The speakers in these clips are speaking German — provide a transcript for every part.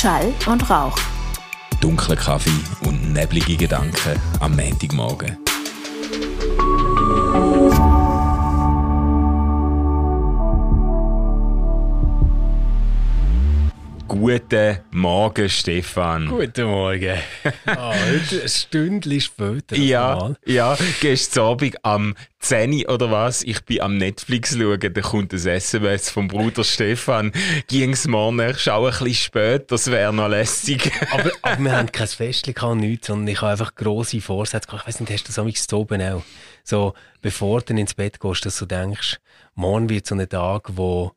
Schall und Rauch. Dunkler Kaffee und neblige Gedanken am Montagmorgen. Guten Morgen, Stefan. Guten Morgen. Ah, heute ein Stündchen später. Ja, normal. ja, gestern Abend am 10 Uhr oder was, ich bin am Netflix schauen, da kommt ein SMS vom Bruder Stefan. Ging's morgen, ich schaue ein bisschen spät, das wäre noch lässig. aber, aber wir haben kein Festchen nichts, sondern ich habe einfach grosse Vorsätze. Ich weiss nicht, hast du das amigs oben auch? So, bevor du ins Bett gehst, dass du denkst, morgen wird so ein Tag, wo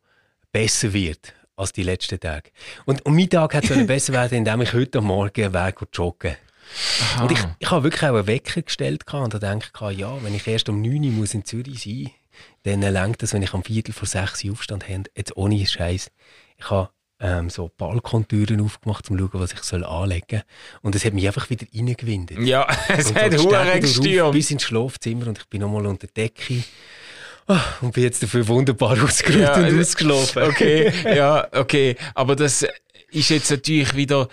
besser wird als die letzten Tage. Und, und mein Tag hat so einen besser werden, indem ich heute Morgen Weg joggen Und ich, ich habe wirklich auch einen Wecker gestellt und da denke ich, ja, wenn ich erst um 9 Uhr muss in Zürich sein dann lenkt das, wenn ich am Viertel vor 6 Uhr Aufstand habe. Jetzt ohne Scheiß. Ich habe ähm, so Balkontüren aufgemacht, um zu schauen, was ich soll anlegen soll. Und es hat mich einfach wieder reingewindet. Ja, es Und hat Huren gestürmt. Bis ins Schlafzimmer und ich bin nochmal unter der Decke. Ah, und bin jetzt dafür wunderbar ausgeruht Ja, und ausgeschlafen. Okay, ja, okay. Aber das ist jetzt natürlich wieder,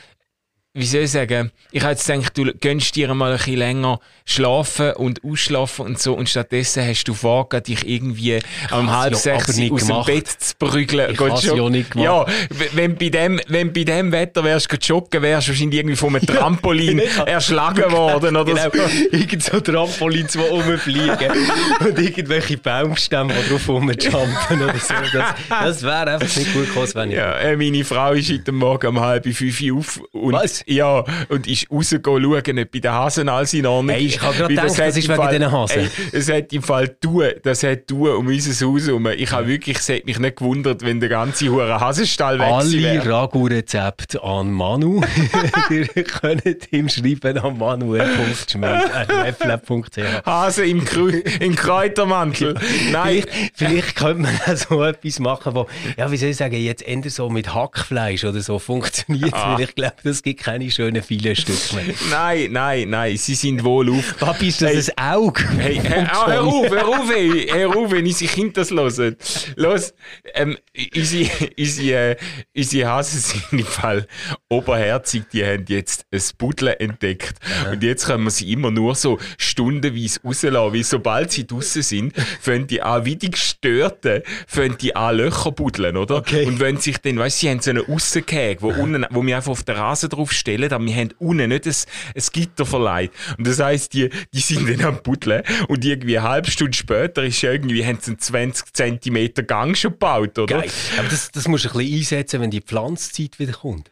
wie soll ich sagen, ich habe jetzt gedacht, du gönnst dir mal ein bisschen länger schlafen und ausschlafen und so und stattdessen hast du vorgehabt, dich irgendwie um halb ja sechs nicht aus dem. Bett zu prügeln. Ich hab's jog- ja nicht gemacht. Ja, wenn bei dem, wenn bei dem Wetter wärst du joggen, wärst du wahrscheinlich irgendwie von einem Trampolin erschlagen worden oder Genau, so. irgend so Trampolins, die rumfliegen und irgendwelche Baumstämme, die drauf rumjumpen oder so. Das, das wäre einfach nicht gut gekommen, wenn ich... Ja, äh, meine Frau ist heute Morgen um halb fünf auf und, Was? Ja, und ist rausgegangen schauen, ob bei den Hasen alles in Ordnung Hey, ich Weil gedacht, hat das ist wegen Fall- diesen Hasen. Ey, es hat im Fall du, das hat du um unser Haus herum. Ich habe wirklich, es hat mich nicht gewundert, wenn der ganze hure Hasenstall weg Alle. Ragu-Rezepte an Manu. Ihr könnt ihm schreiben an manu.schmidt.ch. Hase im, Krü im Kräutermantel. Nein, Vielleicht, vielleicht könnte man auch so etwas machen, wo, ja, wie soll ich sagen, jetzt eher so mit Hackfleisch oder so funktioniert, Ah. weil ich glaube, das gibt keine schönen Filetstücke mehr. nein, nein, nein, sie sind wohl auf. Papi, ist das ein Auge? Hey, hör, oh, hör auf, hör auf, ey, hör auf, wenn unsere Kinder das hören. Los, ähm, unsere, unsere, äh, unsere Hasen sind im Fall oberherzig, die haben jetzt ein Buddel entdeckt. Und jetzt können wir sie immer nur so stundenweise rauslassen, weil sobald sie draussen sind, fangen die an, wie die Gestörten, fangen die an Löcher buddeln, oder? Okay. Und wenn sich dann, weißt du, sie haben so einen Aussenkäge, wo, unten, wo wir einfach auf den Rasen drauf stellen, aber wir haben unten nicht ein, ein Gitter verleiht. Und das heisst, die, die sind dann am Buddeln und irgendwie eine halbe Stunde später ist irgendwie, haben sie einen 20 cm Gang schon gebaut, oder? Geil. Aber das, das musst du ein bisschen einsetzen, wenn die Pflanzzeit wieder kommt.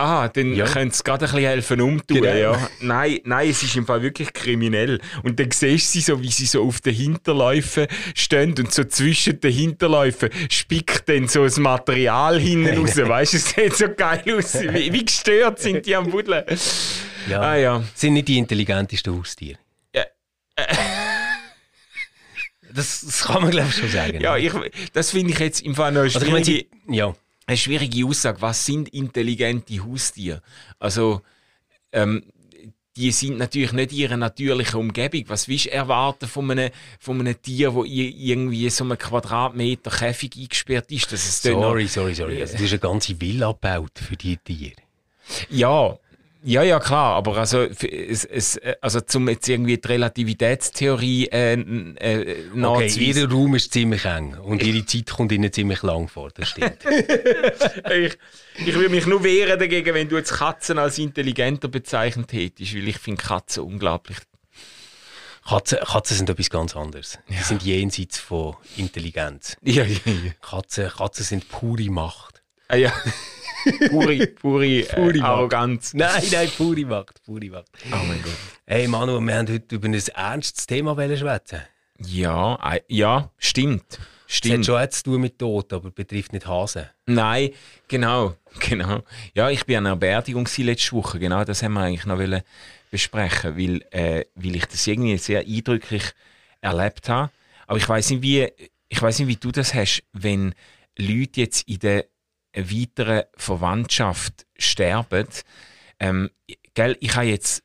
Ah, dann Ja. können sie gerade ein bisschen helfen umtun, Genau. ja. Nein, nein, es ist im Fall wirklich kriminell. Und dann siehst du sie so, wie sie so auf den Hinterläufen stehen und so zwischen den Hinterläufen spickt dann so das Material hinten raus. Weißt du, es sieht so geil aus. Wie, wie gestört sind die am Buddeln. Ja. Ah ja. Sind nicht die intelligentesten Haustiere. Ja, Das, das kann man, glaube ich, schon sagen. Ja, ich, das finde ich jetzt im Fall noch eine also, ich schwierige, sie, ja. Eine schwierige Aussage. Was sind intelligente Haustiere? Also, ähm, die sind natürlich nicht in ihrer natürlichen Umgebung. Was willst du erwarten von einem, von einem Tier, das irgendwie so einen Quadratmeter Käfig eingesperrt ist? Dass es noch- Sorry, sorry, sorry. Also, du hast eine ganze Villa gebaut für die Tiere. Ja, ja, ja, klar, aber also, es, es, äh, also zum jetzt irgendwie die Relativitätstheorie äh, äh, Okay, ihr Raum ist ziemlich eng und ihre Zeit kommt ihnen ziemlich lang vor, das stimmt. ich, ich würde mich nur wehren dagegen, wenn du jetzt Katzen als intelligenter bezeichnet hättest, weil ich finde Katzen unglaublich. Katzen, Katzen sind etwas ganz anderes. Die sind jenseits von Intelligenz. Ja, ja, ja. Katzen, Katzen sind pure Macht. Ah, ja. Pure, pure, äh, Pure Macht. Arroganz. Nein, nein, pure Macht, pure Macht. Oh mein Gott. Hey Manu, wir haben heute über ein ernstes Thema schwätzen. Ja, äh, ja, stimmt. Es hat Stimmt. schon etwas zu tun mit Tod, aber betrifft nicht Hasen. Nein, genau, genau. Ja, ich bin an einer Beerdigung letzte Woche, genau, das haben wir eigentlich noch wollen besprechen, weil, äh, weil ich das irgendwie sehr eindrücklich erlebt habe. Aber ich weiß nicht, wie, ich weiß nicht, wie du das hast, wenn Leute jetzt in der weiteren Verwandtschaft sterben. Ähm, gell, ich habe jetzt,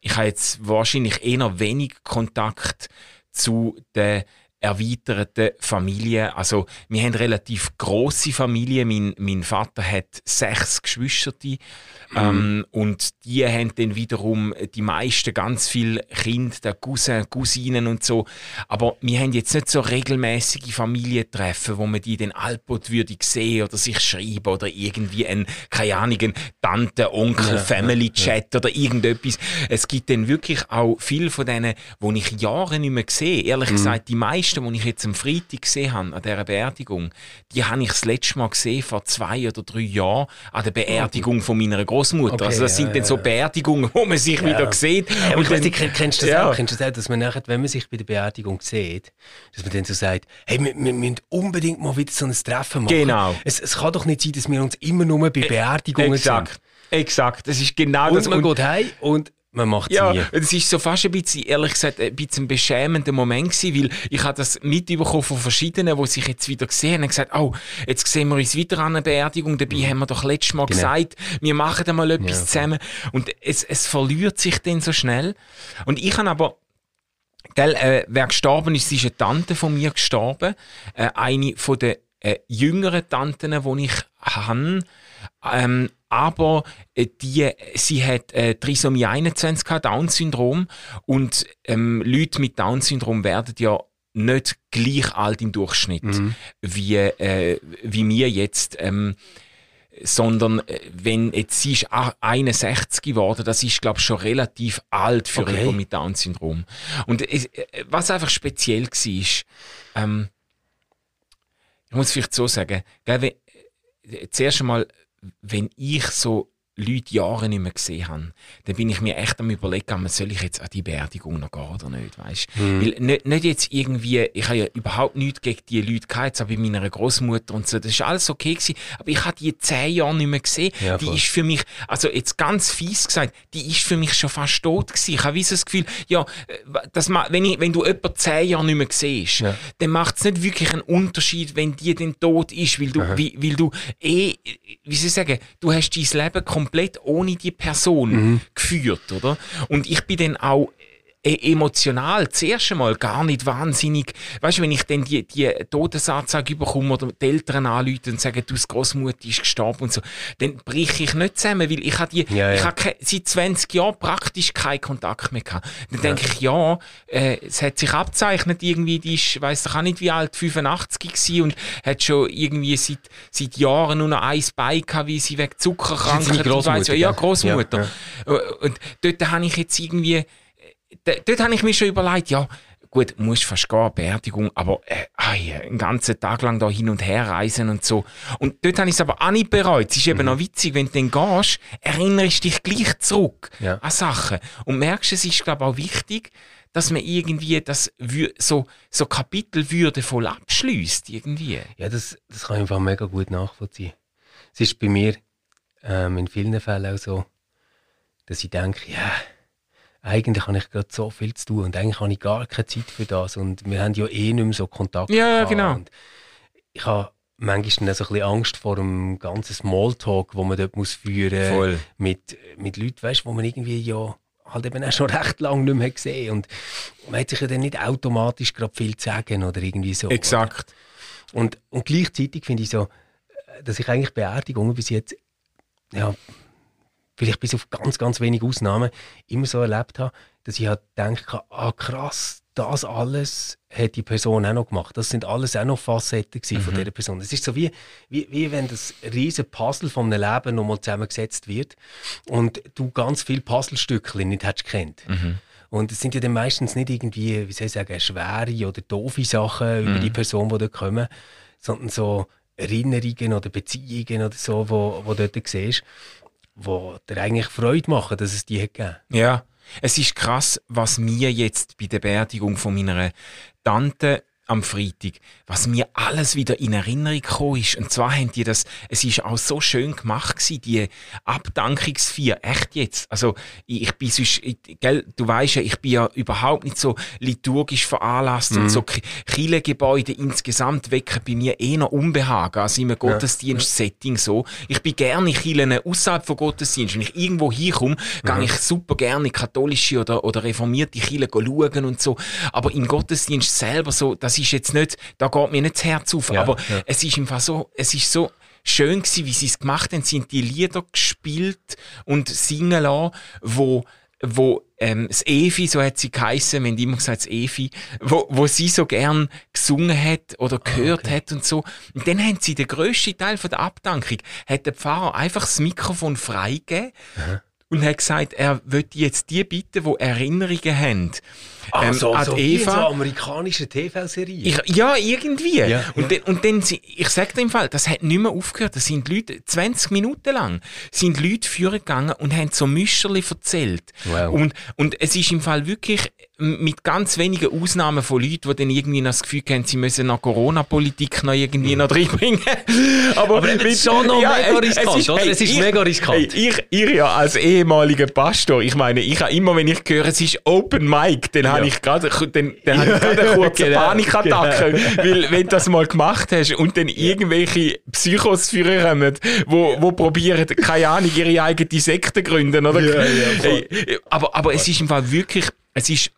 ich habe jetzt wahrscheinlich eher wenig Kontakt zu den erweiterten Familie. Also, wir haben relativ große Familie. Mein, mein Vater hat sechs Geschwister. Mhm. Ähm, und die haben dann wiederum die meisten ganz viele Kinder, der Cousin, Cousinen und so. Aber wir haben jetzt nicht so regelmäßige Familientreffen, wo man die den Alpot würde sehen oder sich schreiben oder irgendwie ein, keine Ahnung, ein Tante, Onkel, ja, Family Chat ja. oder irgendetwas. Es gibt dann wirklich auch viele von denen, wo ich Jahre nicht mehr sehe. Ehrlich mhm. gesagt, die meisten, die ich jetzt am Freitag gesehen habe, an dieser Beerdigung, die habe ich das letzte Mal gesehen vor zwei oder drei Jahren an der Beerdigung von meiner Großmutter. Okay, also das ja, sind dann so Beerdigungen, wo man sich wieder sieht. Ja, und dann, kennst du das auch? Kennst du das auch, dass man nachher, wenn man sich bei der Beerdigung sieht, dass man dann so sagt, hey, wir, wir müssen unbedingt mal wieder so ein Treffen machen. Genau. Es, es kann doch nicht sein, dass wir uns immer nur bei Beerdigungen Exakt. sind. Exakt, das ist genau und das. Man und man geht heim und man macht ja, nie. es ist so fast ein bisschen, ehrlich gesagt, ein bisschen ein beschämender Moment gewesen, weil ich habe das mitbekommen von verschiedenen, die sich jetzt wieder gesehen haben und gesagt, oh, jetzt sehen wir uns wieder an einer Beerdigung, dabei mhm. haben wir doch letztes Mal genau. gesagt, wir machen da mal etwas ja, zusammen und es, es verliert sich dann so schnell und ich habe aber Gell, äh, wer gestorben ist, ist eine Tante von mir gestorben. Äh, eine von den äh, jüngeren Tanten, die ich habe. Ähm, aber äh, die, sie hat äh, Trisomie 21 gehabt, Down-Syndrom und ähm, Leute mit Down-Syndrom werden ja nicht gleich alt im Durchschnitt mhm. wie, äh, wie wir jetzt. Ähm, sondern äh, wenn jetzt sie ist 61 geworden, das ist glaube ich schon relativ alt für okay. jemanden mit Down-Syndrom. Und äh, was einfach speziell war, ähm, ich muss vielleicht so sagen, gell, wenn, zuerst einmal wenn ich so Leute Jahre nicht mehr gesehen habe, dann bin ich mir echt am überlegen, soll ich jetzt an die Beerdigung noch gehen oder nicht, weißt? Mhm. Weil nicht, nicht jetzt irgendwie, ich habe ja überhaupt nichts gegen die Leute gehabt, jetzt auch bei meiner Großmutter und so, das ist alles okay gewesen, aber ich habe die zehn Jahre nicht mehr gesehen. Ja, die ist für mich, also jetzt ganz fies gesagt, die ist für mich schon fast tot gewesen. Ich habe wie so das Gefühl, ja, das, wenn, ich, wenn du jemanden zehn Jahre nicht mehr siehst, ja. dann macht es nicht wirklich einen Unterschied, wenn die dann tot ist, weil du, wie, weil du eh, wie soll ich sagen, du hast dein Leben komplett komplett ohne die Person mhm. geführt, oder? Und ich bin dann auch emotional zuerst einmal gar nicht wahnsinnig. Weißt du, wenn ich dann die, die Todesanzeige bekomme oder die Eltern anrufen und sagen, du, das Großmutter ist gestorben und so, dann breche ich nicht zusammen, weil ich habe die, ja, ja. ich habe seit 20 Jahren praktisch keinen Kontakt mehr gehabt. Dann ja. denke ich, ja, äh, es hat sich abzeichnet irgendwie, die ist, weiss ich auch nicht wie alt, 85 gewesen und hat schon irgendwie seit, seit Jahren nur noch ein Bein gehabt, wie sie wegen Zuckerkrankheit und weiss, ja, Großmutter. Und dort habe ich jetzt irgendwie, dort habe ich mir schon überlegt, ja, gut, musst fast gehen, Beerdigung, aber äh, ey, einen ganzen Tag lang da hin und her reisen und so. Und dort habe ich es aber auch nicht bereut. Es ist mhm. eben noch witzig, wenn du dann gehst, erinnerst dich gleich zurück ja. an Sachen. Und merkst, es ist, glaube ich, auch wichtig, dass man irgendwie das so, so Kapitel würdevoll abschließt irgendwie. Ja, das, das kann ich einfach mega gut nachvollziehen. Es ist bei mir ähm, in vielen Fällen auch so, dass ich denke, ja, yeah, eigentlich habe ich gerade so viel zu tun und eigentlich habe ich gar keine Zeit für das und wir haben ja eh nicht mehr so Kontakt. Ja, genau. Und ich habe manchmal so ein bisschen Angst vor dem ganzen Smalltalk, wo man dort muss führen Voll. mit mit Leuten, weißt, wo man irgendwie ja halt eben auch schon recht lange nicht mehr gesehen und man hat sich ja dann nicht automatisch gerade viel zu sagen oder irgendwie so. Exakt. Und, und gleichzeitig finde ich so, dass ich eigentlich Beerdigungen bis jetzt ja, vielleicht bis auf ganz, ganz wenige Ausnahmen, immer so erlebt habe, dass ich halt denke, ah krass, das alles hat die Person auch noch gemacht. Das sind alles auch noch Facetten mhm. von dieser Person. Es ist so wie, wie, wie wenn das riesige Puzzle von einem Leben nochmal zusammengesetzt wird und du ganz viele Puzzlestückchen nicht hättest kennt. Mhm. Und es sind ja dann meistens nicht irgendwie, wie soll ich sagen, schwere oder doofe Sachen mhm. über die Person, die dort kommen, sondern so Erinnerungen oder Beziehungen oder so, wo, wo du dort siehst die dir eigentlich Freude machen, dass es die gegeben. Ja, es ist krass, was mir jetzt bei der Beerdigung von meiner Tante am Freitag, was mir alles wieder in Erinnerung gekommen ist. Und zwar haben die das, es ist auch so schön gemacht gewesen, die Abdankungsfeier. Echt jetzt. Also, ich bin sonst, gell, du weißt ja, ich bin ja überhaupt nicht so liturgisch veranlasst mhm. und so Kirchengebäude insgesamt wecken bei mir eh noch Unbehagen, also im Gottesdienst-Setting so. Ich bin gerne Kirchen außerhalb von Gottesdienst. Wenn ich irgendwo hinkomme, mhm. gehe ich super gerne katholische oder, oder reformierte Kirchen schauen und so. Aber im Gottesdienst selber so, das das ist jetzt nicht, da geht mir nicht das Herz auf, Ja, aber ja. es ist einfach so, es ist so schön gewesen, wie sie es gemacht haben. Sie haben die Lieder gespielt und singen lassen, wo wo ähm, das Evi, so hat sie geheissen, wir haben immer gesagt, das Evi, wo, wo sie so gern gesungen hat oder gehört hat und so. Und dann haben sie den grössten Teil von der Abdankung, hat der Pfarrer einfach das Mikrofon freigegeben und hat gesagt, er möchte jetzt die bitten, die Erinnerungen haben. Ah, ähm, so, an so Eva. so amerikanische TV-Serie. Ja, irgendwie. Ja, und, Dann, und dann, ich sag dir im Fall, das hat nicht mehr aufgehört. Das sind Leute, 20 Minuten lang, sind Leute führen gegangen und haben so Müscherli erzählt. Wow. Und, und es ist im Fall wirklich mit ganz wenigen Ausnahmen von Leuten, die dann irgendwie noch das Gefühl haben, sie müssen noch Corona-Politik noch irgendwie noch reinbringen. Aber, Aber mit- es ist schon noch mega es- riskant, ist- oder? Es ist mega riskant. Hey, ich, ich ja als ehemaliger Pastor, ich meine, ich habe immer, wenn ich höre, es ist Open Mic, dann habe ich gerade, dann, dann habe ich gerade eine kurze Genau, Panikattacke, weil wenn du das mal gemacht hast und dann irgendwelche Psychos führen kommen, wo, wo probieren, keine Ahnung, ihre eigene Sekte gründen, oder? Ja, ja. Hey, aber, aber es ist im Fall wirklich, es ist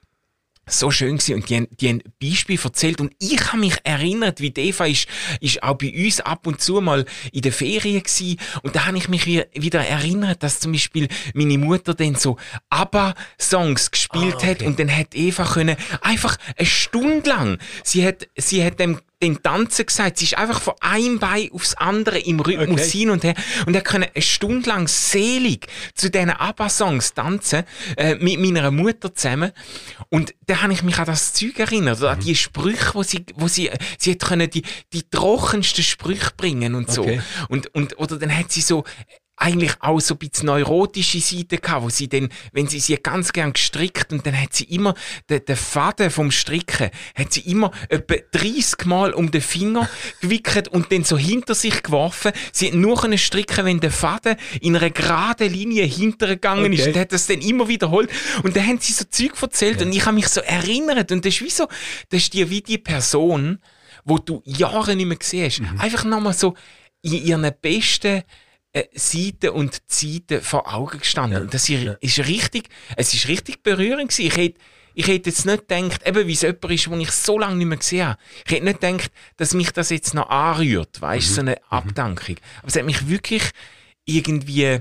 so schön gewesen. Und die haben, die haben Beispiele erzählt. Und ich habe mich erinnert, wie Eva ist, ist auch bei uns ab und zu mal in der Ferien gsi und da habe ich mich wie- wieder erinnert, dass zum Beispiel meine Mutter dann so ABBA-Songs gespielt Ah, hat. okay. und dann hat Eva können einfach eine Stunde lang, sie hat, sie hat dem den Tanzen gesagt, sie ist einfach von einem Bein aufs andere im Rhythmus Okay. hin und her und er können eine Stunde lang selig zu diesen ABBA-Songs tanzen äh, mit meiner Mutter zusammen und da habe ich mich an das Zeug erinnert, oder Mhm. an die Sprüche, wo sie, wo sie, sie hat können die, die trockensten Sprüche bringen und so Okay. und, und oder dann hat sie so eigentlich auch so ein bisschen neurotische Seite gehabt, wo sie dann, wenn sie sie ganz gern gestrickt und dann hat sie immer den, den Faden vom Stricken, hat sie immer etwa 30 Mal um den Finger gewickelt und dann so hinter sich geworfen. Sie hat nur können stricken, wenn der Faden in einer geraden Linie hintergegangen ist. Okay. und hat das dann immer wiederholt. Und dann haben sie so Zeug erzählt und ich habe mich so erinnert und das ist wie so, das ist dir wie die Person, wo du Jahre nicht mehr gesehen hast, einfach nochmal so in ihren besten Seiten und Zeiten vor Augen gestanden. Und das ist, ist richtig, es ist richtig berührend gewesen. Ich hätte, ich hätte jetzt nicht gedacht, eben wie es jemand ist, den ich so lange nicht mehr gesehen habe. Ich hätte nicht gedacht, dass mich das jetzt noch anrührt, weißt du, so eine Abdankung. Aber es hat mich wirklich irgendwie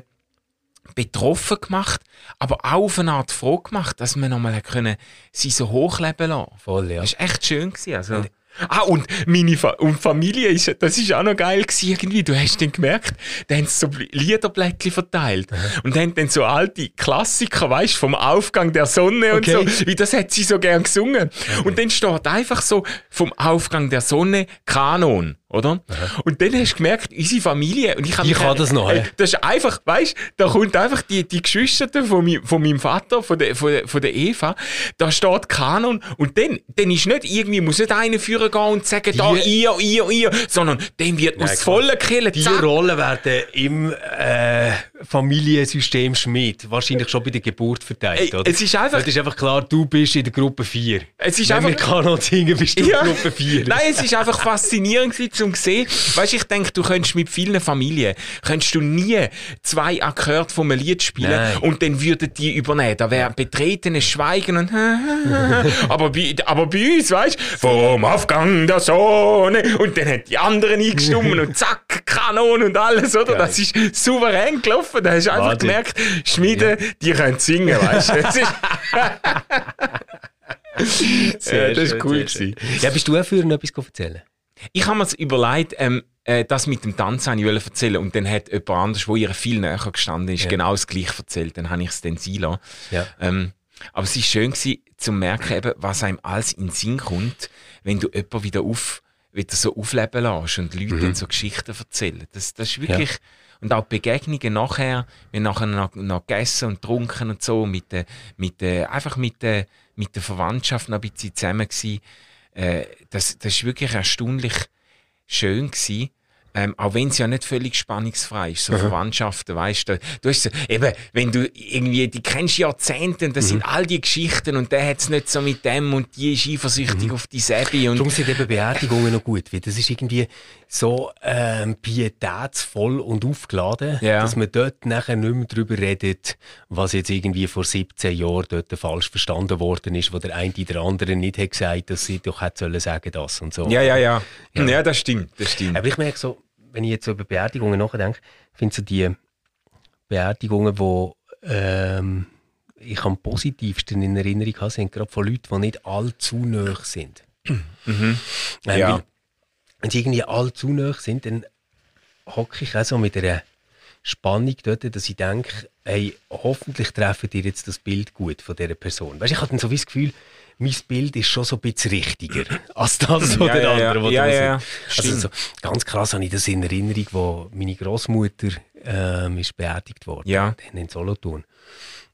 betroffen gemacht, aber auch auf eine Art froh gemacht, dass wir nochmal können, sie so hochleben lassen. Voll, ja. Das war echt schön. Gewesen, also. Ah, und meine Fa und Familie, ist, das ist auch noch geil gewesen, irgendwie. Du hast dann gemerkt, da haben sie so Bl- Liederblättchen verteilt. Und haben dann so alte Klassiker, weißt vom Aufgang der Sonne Okay. und so. Wie das hat sie so gern gesungen. Und dann steht einfach so vom Aufgang der Sonne Kanon. Oder? Und dann hast du gemerkt, unsere Familie, und ich, hab Ich kann das noch, hä? das ist einfach, weißt da kommt einfach die, die Geschwister von, mi, von meinem Vater, von der, von, der, von der Eva, da steht Kanon und dann, dann ist nicht irgendwie, muss nicht einer führen gehen und sagen, da, ihr, ihr, ihr, sondern dann wird aus klar. vollen Killen, Die Rollen werden im äh, Familiensystem Schmidt wahrscheinlich schon bei der Geburt verteilt, oder? es ist einfach- Es ist einfach klar, du bist in der Gruppe 4. Es ist Wenn einfach- wir Kanon singen, bist du Ja. Gruppe 4. Nein, es ist einfach faszinierend zum sehen. Weißt, ich denke, du könntest mit vielen Familien, könntest du nie zwei Akkorde vom Lied spielen Nein. und dann würden die übernehmen. Da wäre betretenes Schweigen und aber bei, aber bei uns, weißt, vom Aufgang der Sonne und dann hat die anderen eingestimmt und zack, Kanon und alles, oder? Geil. Das ist souverän gelaufen. Da hast du einfach gemerkt, Schmiede, die können singen, weißt du? Das ist, Ja, das ist cool gewesen. Ja, bist du auch für noch etwas erzählen? Ich habe mir überlegt, ähm, äh, das mit dem Tanzen ich wollte erzählen und dann hat jemand anders, wo ihr viel näher gestanden ist, Ja. genau das gleiche erzählt. Dann habe ich es dann sein lassen. Ja. Ähm, aber es ist schön gewesen, zu merken, eben, was einem alles in den Sinn kommt, wenn du jemanden wieder, auf, wieder so aufleben lässt und Leute dann so Geschichten erzählen. Das, das ist wirklich... Und auch die Begegnungen nachher, wir nachher noch, noch gegessen und getrunken und so, mit der, mit der, einfach mit der, mit der Verwandtschaft noch ein bisschen zusammen gewesen. Äh, das, das ist wirklich erstaunlich schön gewesen, ähm, auch wenn es ja nicht völlig spannungsfrei ist, so mhm. Verwandtschaften, weißt du, du hast eben, wenn du irgendwie, die kennst Jahrzehnte und das mhm. sind all die Geschichten und der hat es nicht so mit dem und die ist eifersüchtig mhm. auf die Sebi. Und Darum sind eben Beerdigungen noch gut, weil das ist irgendwie so ähm, pietätsvoll und aufgeladen, ja. dass man dort nachher nicht mehr darüber redet, was jetzt irgendwie vor 17 Jahren dort falsch verstanden worden ist, wo der eine oder andere nicht hat gesagt, dass sie doch hätte sollen sagen das und so. Ja, ja, ja. Ja, ja das stimmt, das stimmt. Aber ich merke so, wenn ich jetzt so über Beerdigungen nachdenke, finde so die Beerdigungen, wo ähm, ich am positivsten in Erinnerung habe, sind gerade von Leuten, die nicht allzu nah sind. Mhm. Ähm, ja. Wenn sie irgendwie allzu nah sind, dann hocke ich auch so mit einer Spannung dort, dass ich denke, hey, hoffentlich treffen dir jetzt das Bild gut von dieser Person. Weißt, ich habe dann so wie das Gefühl, mein Bild ist schon so ein bisschen richtiger als das von ja, der ja, anderen. Ja, ja, ja. Also so, ganz krass habe ich das in Erinnerung, wo meine Großmutter ähm, ist beerdigt worden ja. in Solothurn.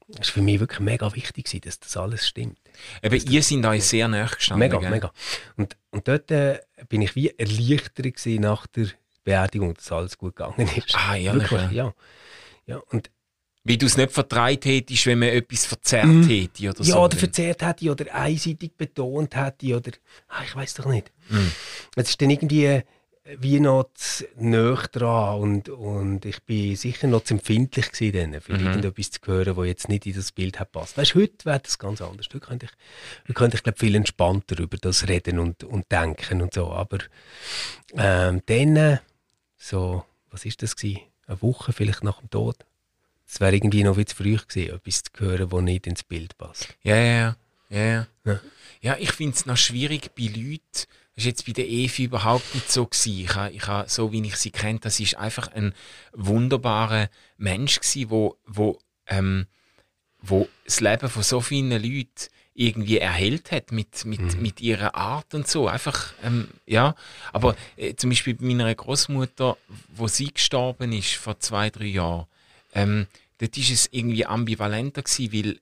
Das war für mich wirklich mega wichtig, dass das alles stimmt. Eben, ihr seid euch sehr nahe gestanden. Mega, gell? mega. Und, und dort äh, bin ich wie erleichtert nach der Beerdigung, dass alles gut gegangen ist. Ah, ja, wirklich, ja. ja. Und wie du es nicht vertreibt hättest, wenn man etwas verzerrt mm. hätte oder so. Ja, oder verzerrt hätte oder einseitig betont hätte oder... Ah, ich weiß doch nicht. Mm. Es ist dann irgendwie äh, wie noch näher dran und, und ich bin sicher noch zu empfindlich gewesen, für mhm. irgendetwas zu hören, was jetzt nicht in das Bild hat passt. Weißt, heute wäre das ganz anders. Heute könnte ich, heute könnte ich glaube viel entspannter über das reden und, und denken und so. Aber ähm, dann, so, was ist das gewesen? Eine Woche vielleicht nach dem Tod es wäre irgendwie noch viel zu früh gewesen, etwas zu hören, das nicht ins Bild passt. Ja, ja, ja. Ja, ja. ich finde es noch schwierig bei Leuten, das war jetzt bei der Evi überhaupt nicht so. Gewesen. Ich habe, ich habe, so wie ich sie kenne, das ist einfach ein wunderbarer Mensch gewesen, wo, wo, ähm, wo das Leben von so vielen Leuten irgendwie erhellt hat mit, mit, mhm. mit ihrer Art und so. Einfach, ähm, ja. Aber äh, zum Beispiel bei meiner Großmutter, wo sie gestorben ist vor zwei, drei Jahren, ähm, dort war es irgendwie ambivalenter gewesen, weil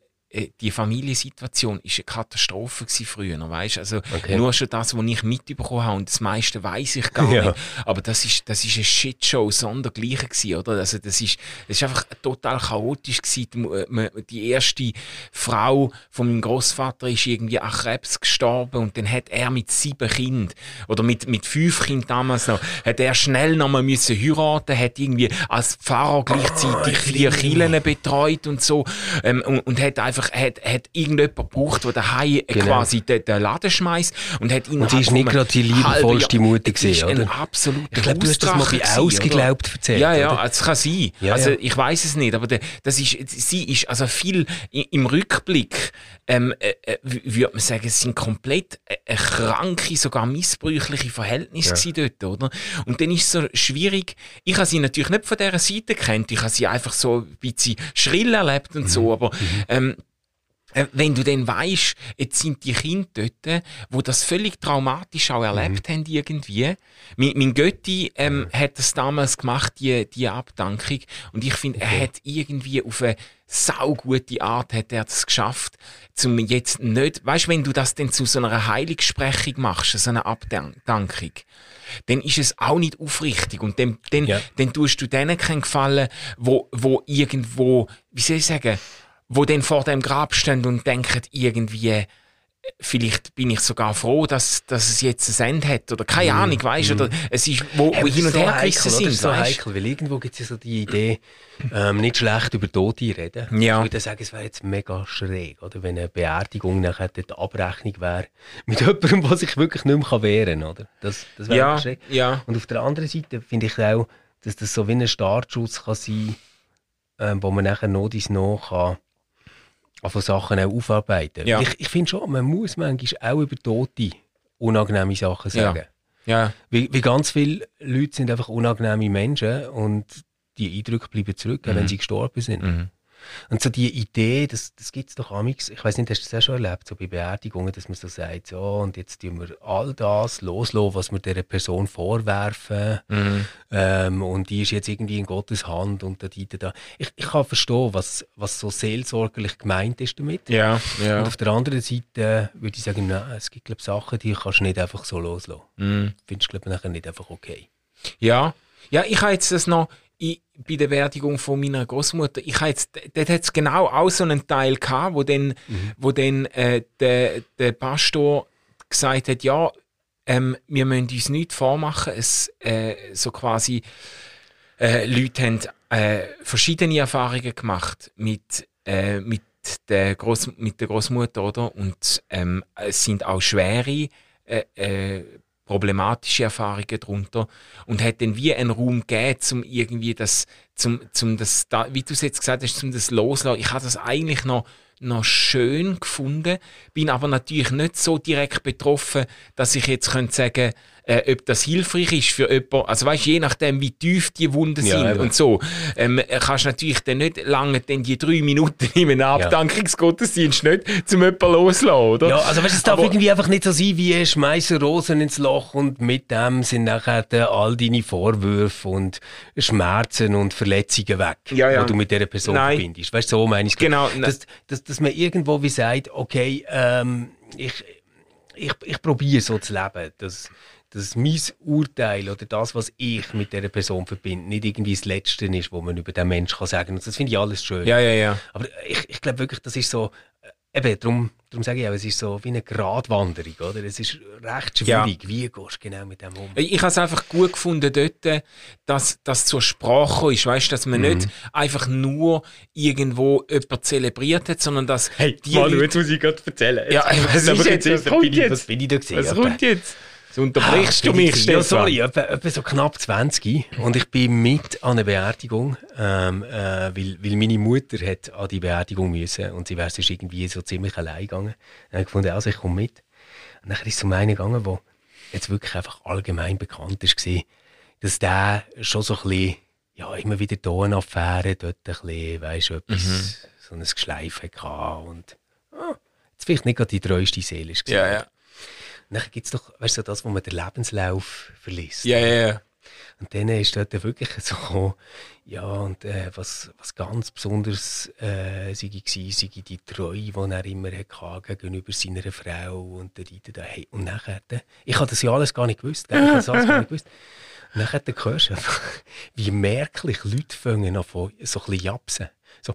die Familiensituation ist eine Katastrophe früher, weißt? Also okay. nur schon das, was ich mitbekommen habe und das meiste weiß ich gar ja. nicht. Aber das ist das ist eine Shitshow sondergleichen gewesen, oder? Also das ist das ist einfach total chaotisch gewesen. Äh, die erste Frau von meinem Großvater ist irgendwie an Krebs gestorben und dann hat er mit sieben Kindern oder mit mit fünf Kindern damals noch hat er schnell noch mal müssen heiraten, hat irgendwie als Pfarrer gleichzeitig oh, vier Kirchen betreut und so ähm, und, und hat einfach einfach hat, hat irgendjemand gebraucht, der daheim genau. quasi den, den Laden schmeißt und hat ihn Und sie ist nicht gerade die liebevollste Mutter gesehen, oder? Absolut. Ich glaube, du hast das mal bei ausgeglaubt erzählt. Ja, ja, es kann sein. Ja, also ja. ich weiß es nicht, aber der, das ist, sie ist also viel im Rückblick, ähm, äh, äh würde man sagen, es sind komplett äh, kranke, sogar missbräuchliche Verhältnisse ja. dort, oder? Und dann ist es so schwierig. Ich habe sie natürlich nicht von dieser Seite kennt, ich habe sie einfach so ein bisschen schrill erlebt und mhm. so, aber mhm. ähm, äh, wenn du dann weißt, jetzt sind die Kinder dort, wo das völlig traumatisch auch erlebt mhm. haben irgendwie. Mein, mein Götti ähm, mhm. hat das damals gemacht, die, die Abdankung. Und ich finde, okay. er hat irgendwie auf eine saugute Art hat er das geschafft, zum jetzt nicht, weißt, wenn du das dann zu so einer Heiligsprechung machst, so eine Abdankung, dann ist es auch nicht aufrichtig und dann, dann, ja. dann tust du denen keinen Gefallen, wo, wo irgendwo, wie soll ich sagen, wo dann vor dem Grab stehen und denken irgendwie, vielleicht bin ich sogar froh, dass, dass es jetzt ein Ende hat oder keine mm. Ahnung, weißt du, mm. es ist, wo, wo hin und so her gerissen sind. Das ist so heikel, weil irgendwo gibt es ja so die Idee, ähm, nicht schlecht über Tote reden. Ja. Ich würde sagen, es wäre jetzt mega schräg, oder wenn eine Beerdigung nachher die Abrechnung wäre mit jemandem, der sich wirklich nicht mehr wehren kann, oder? Das, das wäre ja, schräg. Ja. Und auf der anderen Seite finde ich auch, dass das so wie ein Startschuss kann sein kann, ähm, wo man nachher noch dies noch kann von Sachen auch aufarbeiten. Ja. Ich, ich finde schon, man muss manchmal auch über Tote unangenehme Sachen sagen. Ja. ja. Wie, wie ganz viele Leute sind einfach unangenehme Menschen und die Eindrücke bleiben zurück, mhm. wenn sie gestorben sind. Mhm. Und so die Idee, das, das gibt es doch amigs, ich weiß nicht, hast du das auch schon erlebt, so bei Beerdigungen, dass man so sagt, so, und jetzt tun wir all das loslassen, was wir dieser Person vorwerfen, mhm. ähm, und die ist jetzt irgendwie in Gottes Hand und da, da, da. Ich, ich kann verstehen, was, was so seelsorgerlich gemeint ist damit. Ja, ja. Und auf der anderen Seite würde ich sagen, nein, es gibt, glaube Sachen, die kannst du nicht einfach so loslassen. Mhm. Findest du, glaube nachher nicht einfach okay. Ja, Ja, ich habe jetzt das noch ich, bei der Beerdigung von meiner Großmutter. Ich habe jetzt, dort hat es genau auch so einen Teil gehabt, wo dann, mhm. wo dann äh, der, der Pastor gesagt hat, ja, ähm, wir müssen uns nichts vormachen. Es, äh, so quasi, äh, Leute haben äh, verschiedene Erfahrungen gemacht mit, äh, mit, der Groß, mit der Großmutter, oder? Und ähm, es sind auch schwere äh, äh, problematische Erfahrungen darunter und hat dann wie einen Raum gegeben, um irgendwie das, zum, zum das, wie du es jetzt gesagt hast, zum das loslassen. Ich habe das eigentlich noch noch schön gefunden, bin aber natürlich nicht so direkt betroffen, dass ich jetzt könnte sagen äh, ob das hilfreich ist für jemanden. Also weißt, je nachdem, wie tief die Wunden ja, sind eben. und so, ähm, kannst du natürlich dann nicht lange dann die drei Minuten in einem Abdankungsgottesdienst ja. nicht zum jemanden loslassen, oder? Ja, also weißt, es darf Aber, irgendwie einfach nicht so sein, wie schmeißen Rosen ins Loch und mit dem sind nachher all deine Vorwürfe und Schmerzen und Verletzungen weg, ja, ja. die du mit dieser Person Nein. verbindest. Weißt du, so meine ich Genau. Dass, dass, dass man irgendwo wie sagt, okay, ähm, ich, ich, ich probiere so zu leben. Das, dass mein Urteil oder das, was ich mit dieser Person verbinde, nicht irgendwie das Letzte ist, was man über den Menschen kann sagen kann. Das finde ich alles schön. Ja, ja, ja. Aber ich, ich glaube wirklich, das ist so, äh, eben, darum, darum sage ich auch, es ist so wie eine Gratwanderung, oder? Es ist recht schwierig. Ja. Wie gehst du genau mit dem um? Ich habe es einfach gut gefunden dort, dass das zur Sprache ist, weißt, dass man mhm. nicht einfach nur irgendwo jemanden zelebriert hat, sondern dass hey, die Manu, jetzt muss ich gerade erzählen. Ja, was, was, jetzt, was, kommt jetzt? was bin ich da gesehen? Was kommt jetzt? So unterbrichst ah, du mich, Stefan. Ja, sorry, etwa, etwa, so knapp 20 und ich bin mit an einer Beerdigung, ähm, äh, weil, weil meine Mutter hat an die Beerdigung müssen und sie wäre sonst irgendwie so ziemlich allein gegangen. Dann habe ich gefunden, also ich komme mit. Und dann ist es um einen gegangen, der jetzt wirklich einfach allgemein bekannt ist, dass der schon so ein bisschen, ja, immer wieder Tonaffäre dort ein bisschen, weißt du, etwas, mhm. so ein Geschleif hatte und ah, jetzt vielleicht nicht gerade die treueste Seele ist. Ja, ja dann gibt es doch, weißt du, das, wo man den Lebenslauf verliest. Ja, ja, ja. Und dann ist dort wirklich so, ja, und äh, was, was ganz besonders äh, sei, war, sei die Treue, die er immer hatte gegenüber seiner Frau und der Rita hey, Und nachher, ich habe das ja alles gar nicht gewusst, gell? ich habe das alles gar nicht gewusst. Und nachher hörst du einfach, wie merklich Leute fangen an, so ein bisschen japsen. So,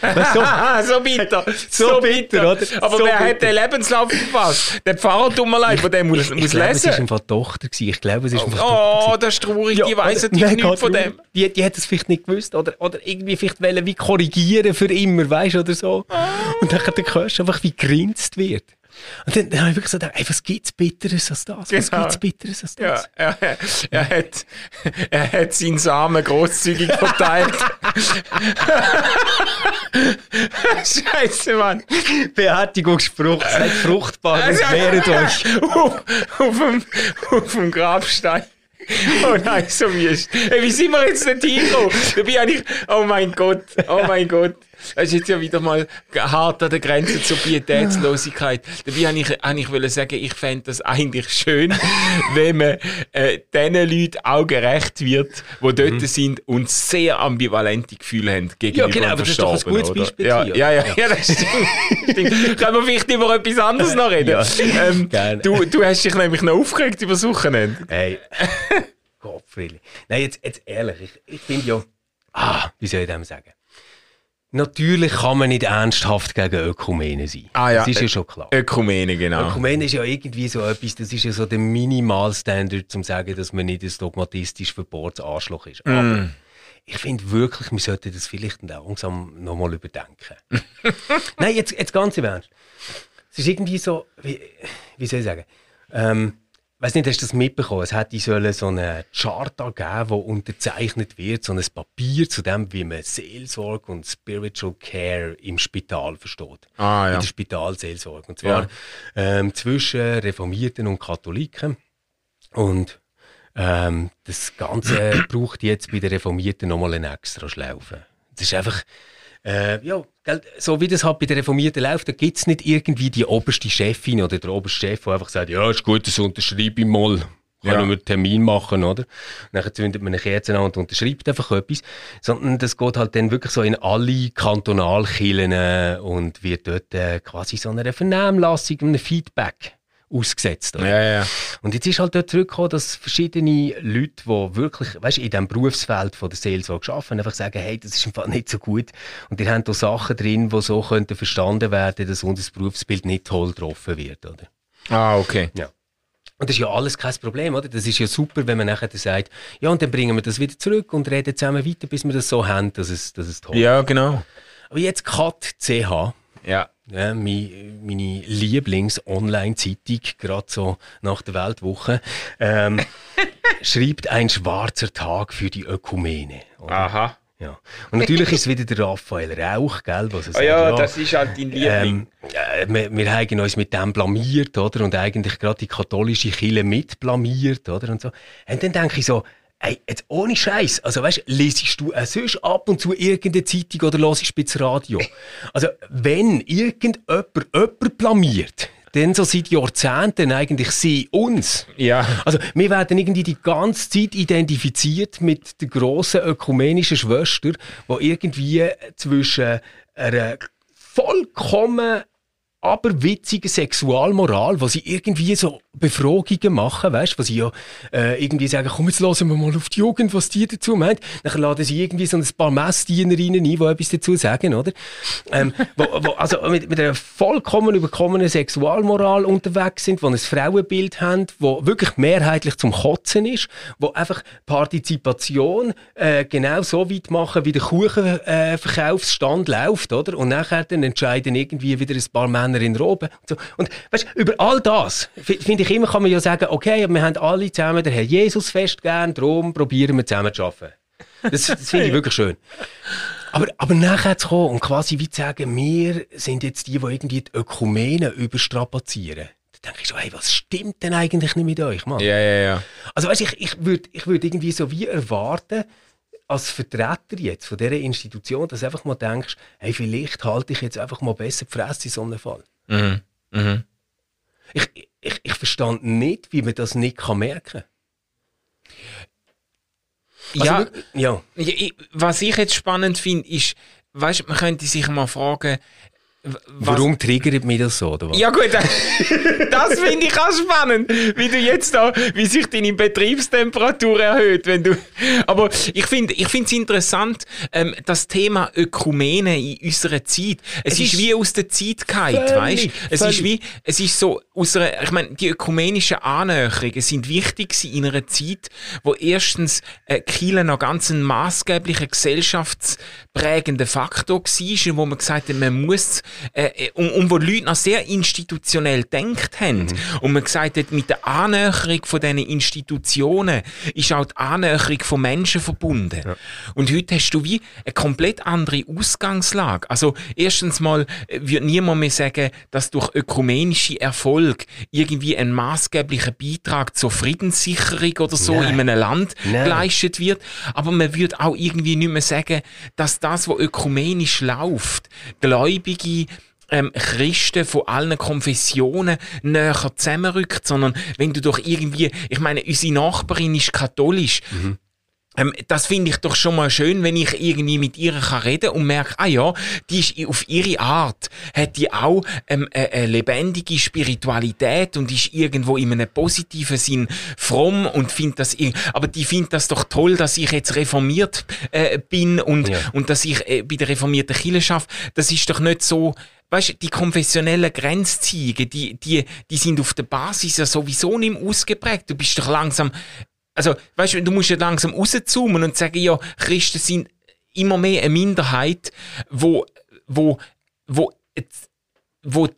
so, so bitter. So, so bitter, oder? Aber so wer bitter. hat den Lebenslauf verpasst? Der Pfarrer, tut mir leid, der muss, ich, muss ich lesen. Es war einfach Tochter. Ich glaube, es ist einfach oh, Tochter. Oh, das ist traurig. Ja, die weiss natürlich nichts von dem. Die, die hat es vielleicht nicht gewusst. Oder, oder irgendwie vielleicht wollen, wie korrigieren für immer, weißt du, oder so. Oh. Und dann hörst du einfach, wie grinst wird. Und dann, dann habe ich wirklich gesagt, ey, was es Bitteres als das? Was genau. es Bitteres als das? Ja, er, er, hat, er hat seinen Samen großzügig verteilt. Scheiße, Mann. Beerdigungsspruch, seid fruchtbar und wehret euch. Auf, auf, dem, auf dem Grabstein. Oh nein, so wüst. Hey, wie sind wir jetzt nicht hingekommen? Da bin ich, oh mein Gott, oh mein Gott. Das ist jetzt ja wieder mal hart an der Grenze zur Pietätslosigkeit. Dabei habe ich, habe ich wollte sagen, ich fände das eigentlich schön, wenn man äh, den Leuten auch gerecht wird, die dort mhm. sind und sehr ambivalente Gefühle haben gegenüber Ja, genau, aber das ist doch ein gutes Beispiel. Ja, ja, ja, ja, das stimmt. stimmt. Können wir vielleicht über etwas anderes noch reden? Ja, ähm, du, du hast dich nämlich noch aufgeregt über das Wochenende. Hey, Gott, Nein, jetzt, jetzt ehrlich, ich, ich finde ja, ah, wie soll ich dem sagen? Natürlich kann man nicht ernsthaft gegen Ökumene sein. Ah, ja. Das ist ja schon klar. Ökumene, genau. Ökumene ist ja irgendwie so etwas, das ist ja so der Minimalstandard, um zu sagen, dass man nicht ein dogmatistisch verbohrtes Arschloch ist. Mm. Aber ich finde wirklich, wir sollten das vielleicht langsam nochmal überdenken. Nein, jetzt, jetzt ganz im Ernst. Es ist irgendwie so, wie, wie soll ich sagen, ähm, weiß nicht, hast du das mitbekommen? Es hätte sollen so einen Chart geben, wo unterzeichnet wird, so ein Papier zu dem, wie man Seelsorge und Spiritual Care im Spital versteht. Ah, ja. In der Spitalseelsorge. Und zwar ja. ähm, zwischen Reformierten und Katholiken. Und ähm, das Ganze braucht jetzt bei den Reformierten nochmal eine extra Schlaufe. Das ist einfach äh, ja, so wie das halt bei der Reformierten läuft, da gibt es nicht irgendwie die oberste Chefin oder der oberste Chef, der einfach sagt, ja, ist gut, das unterschreibe ich mal. Können ja. wir einen Termin machen, oder? dann zündet man eine Kerze an und unterschreibt einfach etwas. Sondern das geht halt dann wirklich so in alle Kantonalkillen und wird dort äh, quasi so eine Vernehmlassung, ein Feedback ausgesetzt. Oder? Ja, ja. Und jetzt ist halt dort zurückgekommen, dass verschiedene Leute, die wirklich, weißt, in diesem Berufsfeld von der Seelsorge arbeiten, einfach sagen, hey, das ist einfach nicht so gut. Und die haben da Sachen drin, die so könnten verstanden werden, dass unser Berufsbild nicht toll getroffen wird, oder? Ah, okay. Ja. Und das ist ja alles kein Problem, oder? Das ist ja super, wenn man nachher sagt, ja, und dann bringen wir das wieder zurück und reden zusammen weiter, bis wir das so haben, dass es, dass es toll ist. Ja, genau. Aber jetzt Cut CH, Ja. Ja, mein, meine Lieblings-Online-Zeitung, gerade so nach der Weltwoche, ähm, schreibt ein schwarzer Tag für die Ökumene. oder? Aha. Ja. Und natürlich ist wieder der Raphael Rauch, gell, was er Ah sagt, ja, das ist halt dein Liebling. ähm, äh, wir, wir haben uns mit dem blamiert, oder? Und eigentlich gerade die katholische Kirche mit blamiert, oder? Und so. Und dann denke ich so, ey, jetzt ohne Scheiß, also weißt, lesest du äh, sonst ab und zu irgendeine Zeitung oder hörst du das Radio? Also, wenn irgendjemand jemand blamiert, dann so seit Jahrzehnten eigentlich sie uns. ja. Also, wir werden irgendwie die ganze Zeit identifiziert mit der grossen ökumenischen Schwester, die irgendwie zwischen einer vollkommen aberwitzigen Sexualmoral, wo sie irgendwie so Befragungen machen, weißt, wo sie ja äh, irgendwie sagen, komm, jetzt lassen wir mal auf die Jugend, was die dazu meint. Dann laden sie irgendwie so ein paar Messdienerinnen ein, die etwas dazu sagen, oder? Ähm, wo, wo, also mit, mit einer vollkommen überkommenen Sexualmoral unterwegs sind, die ein Frauenbild haben, wo wirklich mehrheitlich zum Kotzen ist, wo einfach Partizipation äh, genau so weit machen, wie der Kuchenverkaufsstand läuft, oder? Und nachher dann entscheiden irgendwie wieder ein paar Männer in Roben. Und, so. und weißt, über all das fi- finde ich immer, kann man ja sagen, okay, wir haben alle zusammen den Herr Jesus fest gern, darum probieren wir zusammen zu arbeiten. Das, das finde ich wirklich schön. Aber, aber nachher zu kommen und quasi wie zu sagen, wir sind jetzt die, die irgendwie die Ökumene überstrapazieren. Da denke ich so, hey, was stimmt denn eigentlich nicht mit euch, Mann? Ja, ja, ja. Also weißt, ich, ich würde ich würd irgendwie so wie erwarten, als Vertreter jetzt von dieser Institution, dass du einfach mal denkst, hey, vielleicht halte ich jetzt einfach mal besser die Fresse in so einem Fall. Mhm. Mhm. Ich, ich, ich verstand nicht, wie man das nicht kann merken kann. ja, Also, ja. Was ich jetzt spannend finde, ist, weißt, man könnte sich mal fragen, Warum triggert mich das so? Oder was? Ja gut, das finde ich auch spannend, wie du jetzt da, wie sich deine Betriebstemperatur erhöht, wenn du. Aber ich finde, ich finde es interessant, ähm, das Thema Ökumene in unserer Zeit. Es, Es ist, ist wie aus der Zeit völlig, weißt? Es völlig. ist wie, es ist so aus einer, ich meine, die ökumenischen Annäherungen sind wichtig in einer Zeit, wo erstens äh, Kiel noch ganz ein maßgeblicher gesellschaftsprägender Faktor war, und wo man gesagt hat, man muss, äh, und, und wo Leute noch sehr institutionell denkt haben. Und man gesagt hat, mit der Annäherung von diesen Institutionen ist auch die Annäherung von Menschen verbunden. Und heute hast du wie eine komplett andere Ausgangslage. Also erstens mal äh, wird niemand mehr sagen, dass durch ökumenische Erfolg irgendwie ein maßgeblicher Beitrag zur Friedenssicherung oder so Nein. in einem Land Nein. geleistet wird. Aber man würde auch irgendwie nicht mehr sagen, dass das, was ökumenisch läuft, Gläubige ähm, Christen von allen Konfessionen näher zusammenrückt, sondern wenn du doch irgendwie, ich meine, unsere Nachbarin ist katholisch, ähm, das finde ich doch schon mal schön, wenn ich irgendwie mit ihr kann reden und merke, ah ja, die ist auf ihre Art, hat die auch ähm, eine, eine lebendige Spiritualität und ist irgendwo in einem positiven Sinn fromm und findet das, aber die findet das doch toll, dass ich jetzt reformiert äh, bin und, Ja. und dass ich äh, bei der reformierten Kirche schaffe. Das ist doch nicht so, Weißt du, die konfessionellen Grenzziege, die, die, die sind auf der Basis ja sowieso nicht mehr ausgeprägt. Du bist doch langsam, also, weißt du, du musst ja langsam rauszoomen und sagen, ja, Christen sind immer mehr eine Minderheit, wo, wo, wo, wo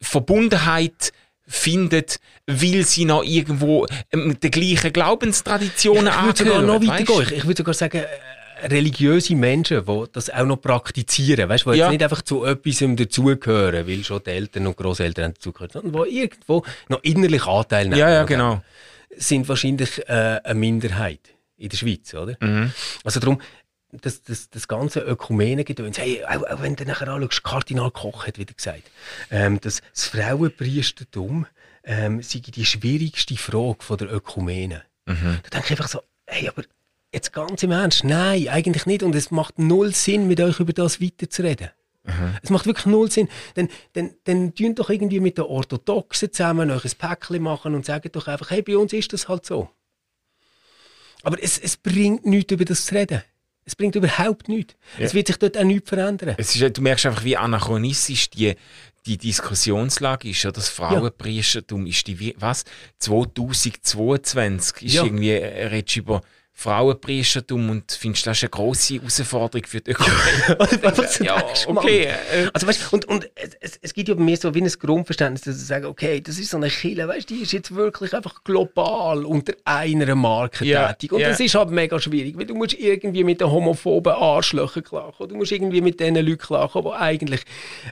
Verbundenheit findet, weil sie noch irgendwo ähm, der gleichen Glaubenstraditionen ich würde sogar noch angehören, weiter weisst? gehen. Ich, ich würde sogar sagen, äh, religiöse Menschen, die das auch noch praktizieren, weißt, die Ja. jetzt nicht einfach zu etwas dazugehören, weil schon die Eltern und Großeltern dazugehören, sondern die irgendwo noch innerlich Anteil nehmen. Ja, ja, genau. Sind wahrscheinlich äh, eine Minderheit in der Schweiz, oder? Mhm. Also darum, das, das, das ganze Ökumenengedöns, hey, auch, auch wenn du nachher anschaust, Kardinal Koch hat wieder gesagt, ähm, dass das Frauenpriestertum ähm, sei die schwierigste Frage von der Ökumene. Mhm. Da denke ich einfach so, hey, aber jetzt ganz im Ernst, nein, eigentlich nicht. Und es macht null Sinn, mit euch über das weiterzureden. Es macht wirklich null Sinn. Dann, dann, dann tun doch irgendwie mit den Orthodoxen zusammen euch ein Päckchen machen und sagen doch einfach, hey, bei uns ist das halt so. Aber es, es bringt nichts, über das zu reden. Es bringt überhaupt nichts. Ja. Es wird sich dort auch nichts verändern. Es ist, du merkst einfach, wie anachronistisch die, die Diskussionslage ist. Oder? Das Frauenpriestertum ist die, was? 2022 ist Ja. irgendwie, äh, redest über Frauenpriestertum und findest, das ist eine grosse Herausforderung für die Ökonomie. Einfach so ja, okay. Äh, Also weißt, und, und es- es, gibt ja bei mir so wie ein Grundverständnis, dass ich sage, okay, das ist so eine Kille, weißt, die ist jetzt wirklich einfach global unter einer Marke Ja, tätig. Und ja. das ist halt mega schwierig, weil du musst irgendwie mit den homophoben Arschlöchern klarkommen, du musst irgendwie mit den Leuten klarkommen, die eigentlich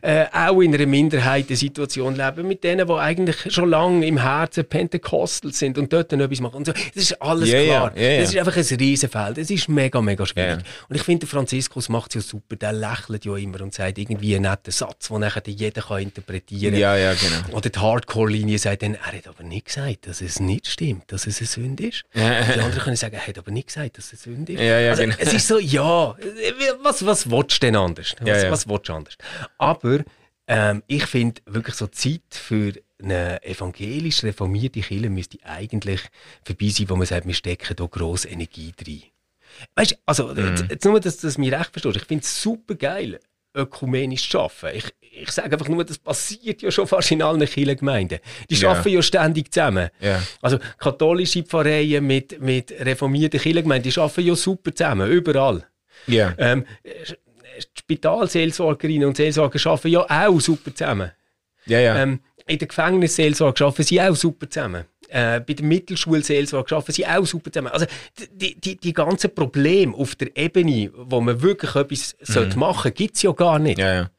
äh, auch in einer Minderheitensituation leben, mit denen, die eigentlich schon lange im Herzen Pentecostal sind und dort dann etwas machen. Und so. Das ist alles ja, klar. Das ist einfach ein Riesenfeld. Es ist mega, mega schwierig. Ja. Und ich finde, Franziskus macht es ja super. Der lächelt ja immer und sagt irgendwie einen netten Satz, den nachher jeder kann interpretieren kann. ja, ja, genau. Oder die Hardcore-Linie sagt dann, er hat aber nicht gesagt, dass es nicht stimmt, dass es eine Sünde ist. Ja. Die anderen können sagen, er hat aber nicht gesagt, dass es eine Sünde ist. Ja, ja, also, genau. Es ist so, ja, was, was willst du denn anders? Was, Ja, ja. was willst du anders? Aber ähm, ich finde wirklich so Zeit für eine evangelisch reformierte Kirche müsste eigentlich vorbei sein, wo man sagt, wir stecken da gross Energie rein. Weißt du, also, Mhm. jetzt, jetzt nur, dass du das mir recht verstehst. Ich finde es super geil, ökumenisch zu arbeiten. Ich, ich sage einfach nur, das passiert ja schon fast in allen Kirchengemeinden. Die Ja. arbeiten ja ständig zusammen. Ja. Also katholische Pfarreien mit, mit reformierten Kirchengemeinden, die arbeiten ja super zusammen, überall. Ja. Ähm, Spitalseelsorgerinnen und Seelsorger arbeiten ja auch super zusammen. Ja, ja. Ähm, in der Gefängnisseelsorge arbeiten sie auch super zusammen. Äh, bei der Mittelschulseelsorge arbeiten sie auch super zusammen. Also die, die, die ganzen Probleme auf der Ebene, wo man wirklich etwas sollte machen sollte, gibt es ja gar nicht. ja, ja.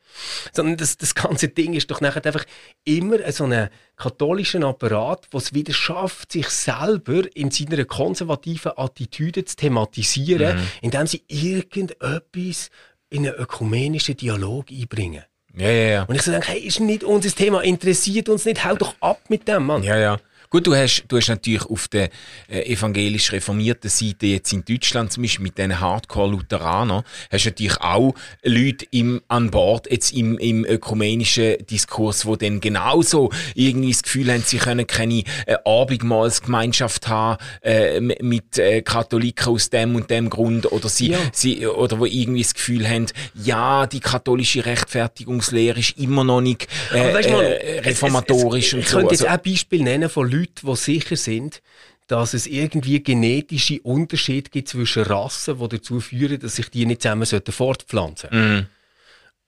Sondern das, das ganze Ding ist doch nachher einfach immer so ein katholischer Apparat, der es wieder schafft, sich selber in seiner konservativen Attitüde zu thematisieren, indem sie irgendetwas in einen ökumenischen Dialog einbringen. Ja, ja, ja. Und ich so denke, hey, ist nicht unser Thema, interessiert uns nicht, hau doch ab mit dem, Mann. Ja, ja. Gut, du hast, du hast natürlich auf der äh, evangelisch reformierten Seite jetzt in Deutschland zum Beispiel mit den Hardcore-Lutheranern, hast natürlich auch Leute im, an Bord jetzt im, im ökumenischen Diskurs, wo dann genauso irgendwie das Gefühl haben, sie können keine äh, Abendmahlsgemeinschaft haben äh, mit äh, Katholiken aus dem und dem Grund oder sie, Ja. sie oder wo irgendwie das Gefühl haben, ja, die katholische Rechtfertigungslehre ist immer noch nicht äh, du, Mann, äh, es- reformatorisch es, es, und Ich so. könnte jetzt Also- auch Beispiele nennen von Leuten, die sicher sind, dass es irgendwie genetische Unterschiede gibt zwischen Rassen, die dazu führen, dass sich die nicht zusammen sollten fortpflanzen Mhm.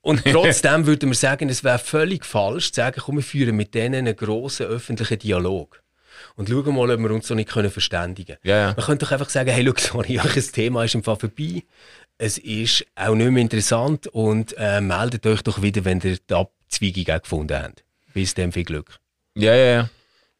Und trotzdem würde man sagen, es wäre völlig falsch zu sagen, komm, wir führen mit denen einen grossen öffentlichen Dialog. Und schauen mal, ob wir uns so nicht können verständigen können. Ja. Man könnte doch einfach sagen, hey, schau, sorry, euer Thema ist im Fall vorbei. Es ist auch nicht mehr interessant und äh, meldet euch doch wieder, wenn ihr die Abzweigung gefunden habt. Bis dann viel Glück. Ja, ja, ja.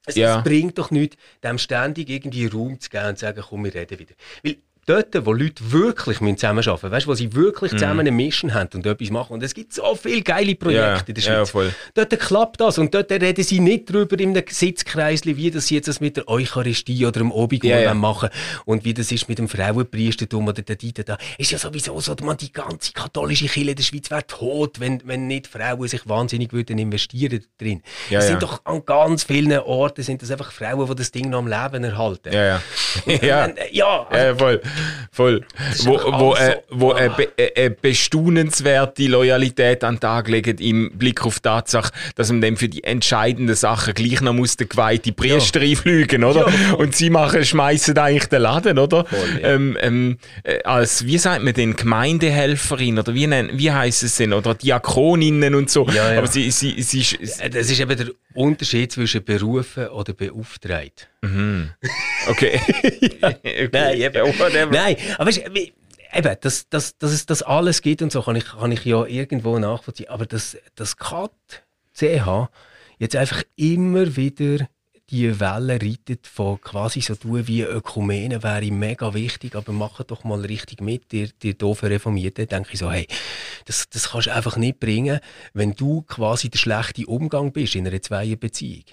Es, Ja. es bringt doch nichts, dem ständig irgendwie Raum zu geben und zu sagen, komm, wir reden wieder. Weil dort, wo Leute wirklich zusammenarbeiten müssen, weißt du, wo sie Mhm. wirklich zusammen eine Mission haben und etwas machen. Und es gibt so viele geile Projekte in der Schweiz. voll. Dort klappt das und dort reden sie nicht drüber in einem Sitzkreisli, wie das sie jetzt das mit der Eucharistie oder dem Obigor Ja, ja. machen und wie das ist mit dem Frauenpriestertum oder der Dite da. Ist ja sowieso so, man die ganze katholische Kirche in der Schweiz wäre tot, wenn, wenn nicht Frauen sich wahnsinnig würden investieren drin. Ja, es sind doch an ganz vielen Orten sind das einfach Frauen, die das Ding noch am Leben erhalten. Ja, ja. ja. Äh, ja, also, Ja, voll, voll. Wo, einfach wo, äh, wo eine, be, äh, eine bestaunenswerte Loyalität an den Tag legen im Blick auf die Tatsache, dass man dann für die entscheidenden Sachen gleich noch muss der geweihte Priester einfliegen, oder? Ja. Und sie machen, schmeißen eigentlich den Laden, oder? Voll, ja. ähm, ähm, äh, als, wie sagt man denn, Gemeindehelferin, oder wie, wie heisst es denn, oder Diakoninnen und so. Ja, ja. Aber sie, sie, sie, sie Äh, das ist eben der Unterschied zwischen berufen oder beauftragt. okay. okay. Nein, eben. Whatever. Nein, aber weißt, eben, dass, dass, dass es das alles gibt und so, kann ich, kann ich ja irgendwo nachvollziehen. Aber dass das CH jetzt einfach immer wieder die Welle reitet von quasi so tun wie Ökumene wäre mega wichtig, aber macht doch mal richtig mit, ihr, ihr doofen Reformierten, denke ich so, hey, das, das kannst du einfach nicht bringen, wenn du quasi der schlechte Umgang bist in einer Zweierbeziehung.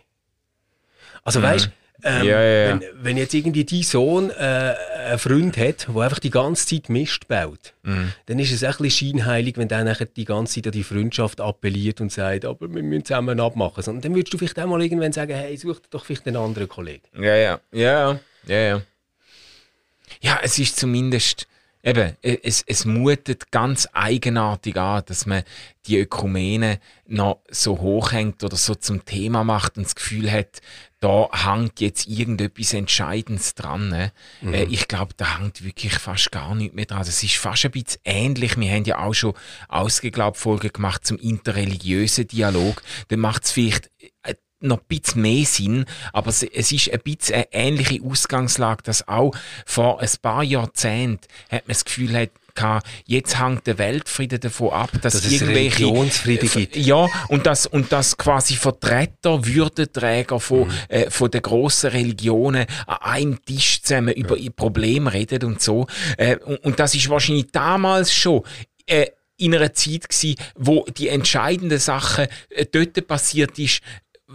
Also weißt, Ähm, Ja, ja, ja. Wenn, wenn jetzt irgendwie dein Sohn äh, einen Freund hat, der einfach die ganze Zeit Mist baut, Mhm. dann ist es ein bisschen scheinheilig, wenn der nachher die ganze Zeit an die Freundschaft appelliert und sagt, aber wir müssen zusammen abmachen. Sondern dann würdest du vielleicht auch mal irgendwann sagen, hey, such doch vielleicht einen anderen Kollegen. Ja, ja, ja, ja, ja. Ja, es ist zumindest, eben, es, es mutet ganz eigenartig an, dass man die Ökumene noch so hochhängt oder so zum Thema macht und das Gefühl hat, da hängt jetzt irgendetwas Entscheidendes dran. Ne? Äh, ich glaube, da hängt wirklich fast gar nichts mehr dran. Das ist fast ein bisschen ähnlich. Wir haben ja auch schon ausgeglaubt Folgen gemacht zum interreligiösen Dialog. Dann macht es vielleicht äh, noch ein bisschen mehr Sinn, aber es, es ist ein bisschen eine ähnliche Ausgangslage, dass auch vor ein paar Jahrzehnten hat man das Gefühl hat, jetzt hängt der Weltfrieden davon ab, dass, Dass es irgendwelche Religionsfrieden gibt. ja und das und das quasi Vertreter, Würdenträger von, äh, von den grossen Religionen an einem Tisch zusammen über ihr Problem reden und so. Äh, und, und das ist wahrscheinlich damals schon äh, in einer Zeit gsi, wo die entscheidenden Sachen äh, dort passiert ist,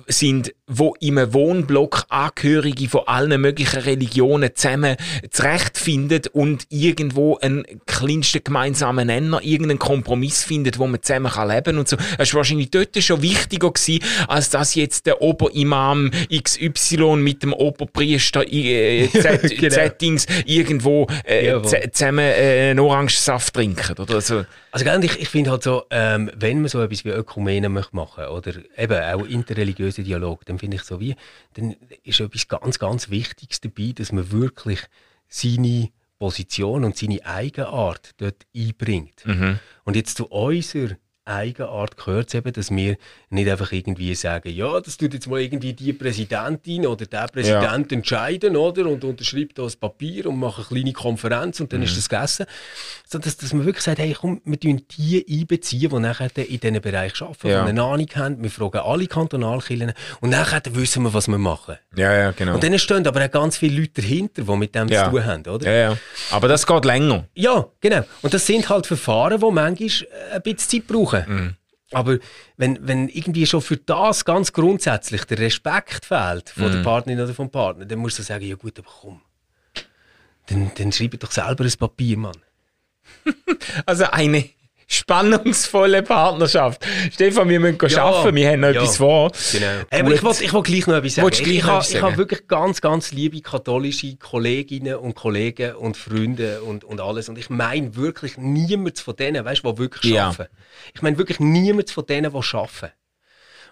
sind, wo im Wohnblock Angehörige von allen möglichen Religionen zusammen zurechtfinden und irgendwo einen kleinsten gemeinsamen Nenner, irgendeinen Kompromiss findet, wo man zusammen kann leben und so. Das war wahrscheinlich dort schon wichtiger gewesen, als dass jetzt der Oberimam XY mit dem Oberpriester äh, Z- Genau. Settings irgendwo äh, zusammen äh, einen Orangensaft trinken oder so. Also gell, ich, ich finde halt so, ähm, wenn man so etwas wie Ökumene möchte machen oder eben auch interreligiösen Dialog, dann finde ich so wie, dann ist etwas ganz, ganz Wichtiges dabei, dass man wirklich seine Position und seine Eigenart dort einbringt. Und jetzt zu unserer Eigenart gehört es eben, dass wir nicht einfach irgendwie sagen, ja, das tut jetzt mal irgendwie die Präsidentin oder der Präsident entscheiden, oder? Und unterschreibt da ein Papier und macht eine kleine Konferenz und dann ist das gegessen. Sondern dass, dass man wirklich sagt, hey, komm, wir tun die einbeziehen, die nachher in diesen Bereich arbeiten, Ja. die eine Ahnung haben. Wir fragen alle Kantonalkirchen und nachher wissen wir, was wir machen. Ja, ja, genau. Und dann stehen aber auch ganz viele Leute dahinter, die mit dem Ja. zu tun haben, oder? ja, ja. Aber das geht länger. Ja, genau. Und das sind halt Verfahren, die manchmal äh, ein bisschen Zeit brauchen. Aber wenn, wenn irgendwie schon für das ganz grundsätzlich der Respekt fehlt von der Partnerin oder vom Partner, dann musst du sagen, ja gut, aber komm. Dann, dann schreib doch selber ein Papier, Mann. Also eine spannungsvolle Partnerschaft. Stefan, wir müssen Ja, arbeiten, wir haben noch ja. etwas vor. Genau. Hey, aber ich wollte ich wollt gleich noch etwas sagen. Ich, ich, etwas ich habe wirklich ganz, ganz liebe katholische Kolleginnen und Kollegen und Freunde und, und alles. Und ich meine wirklich niemand von denen, weißt du, die wirklich Ja. arbeiten. Ich meine wirklich niemand von denen, die arbeiten.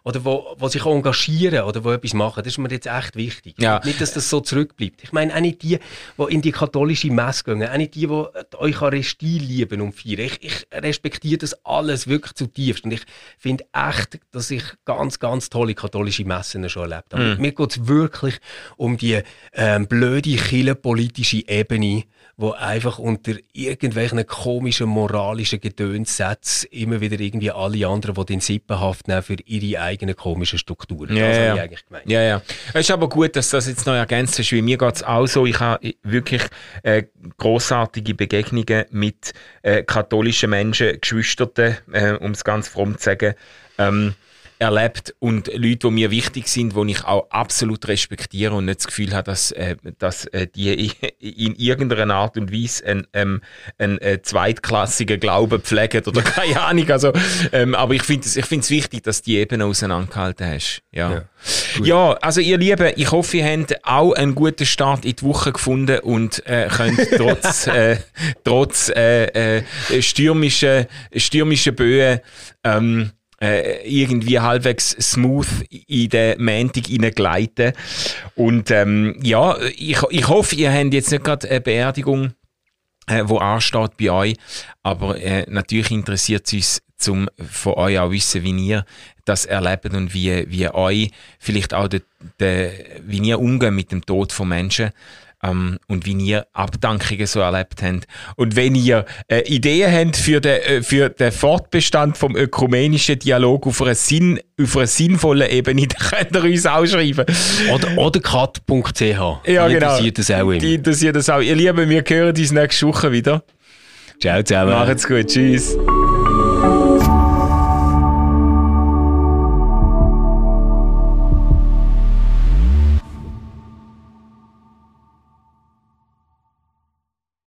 Oder wo, wo sich engagieren oder wo etwas machen. Das ist mir jetzt echt wichtig. Ja. Nicht, dass das so zurückbleibt. Ich meine auch nicht die, die in die katholische Messe gehen, auch nicht die, die die Eucharistie lieben und feiern. Ich, ich respektiere das alles wirklich zutiefst. Und ich finde echt, dass ich ganz, ganz tolle katholische Messen schon erlebt habe. Mir geht es wirklich um die ähm, blöde, kirchenpolitische Ebene, wo einfach unter irgendwelchen komischen moralischen Gedönssätzen immer wieder irgendwie alle anderen, die den Sippenhaft nehmen für ihre eigenen komischen Strukturen. Ja, das habe ja. ich eigentlich gemeint. Ja, ja. Es ist aber gut, dass du das jetzt noch ergänzt hast, weil mir geht's auch so. Ich habe wirklich äh, großartige Begegnungen mit äh, katholischen Menschen, Geschwisterten, äh, um es ganz fromm zu sagen, ähm, erlebt und Leute, die mir wichtig sind, die ich auch absolut respektiere und nicht das Gefühl habe, dass, äh, dass äh, die in irgendeiner Art und Weise einen, ähm, einen äh, zweitklassigen Glauben pflegen oder keine Ahnung. Also, ähm, aber ich finde es ich find's wichtig, dass die Ebene auseinandergehalten hast. Ja. Ja. Ja, also ihr Lieben, ich hoffe, ihr habt auch einen guten Start in die Woche gefunden und äh, könnt trotz, äh, trotz äh, äh, stürmischen, stürmischen Böen ähm, äh, irgendwie halbwegs smooth in den Montag hineingleiten. Und ähm, ja, ich, ich hoffe, ihr habt jetzt nicht gerade eine Beerdigung äh, wo ansteht bei euch. Aber äh, natürlich interessiert es uns, zum von euch auch wissen, wie ihr das erlebt und wie, wie euch vielleicht auch de, de, wie ihr umgeht mit dem Tod von Menschen. Ähm, und wie ihr Abdankungen so erlebt habt. Und wenn ihr äh, Ideen habt für den, äh, für den Fortbestand vom ökumenischen Dialog auf einer, Sinn, auf einer sinnvollen Ebene, dann könnt ihr uns auch schreiben. Oder, oder kat.ch. Ja, Die genau. interessiert das auch Die immer. interessiert das auch. Ihr Lieben, wir hören uns nächste Woche wieder. Ciao zusammen. Macht's gut. Tschüss.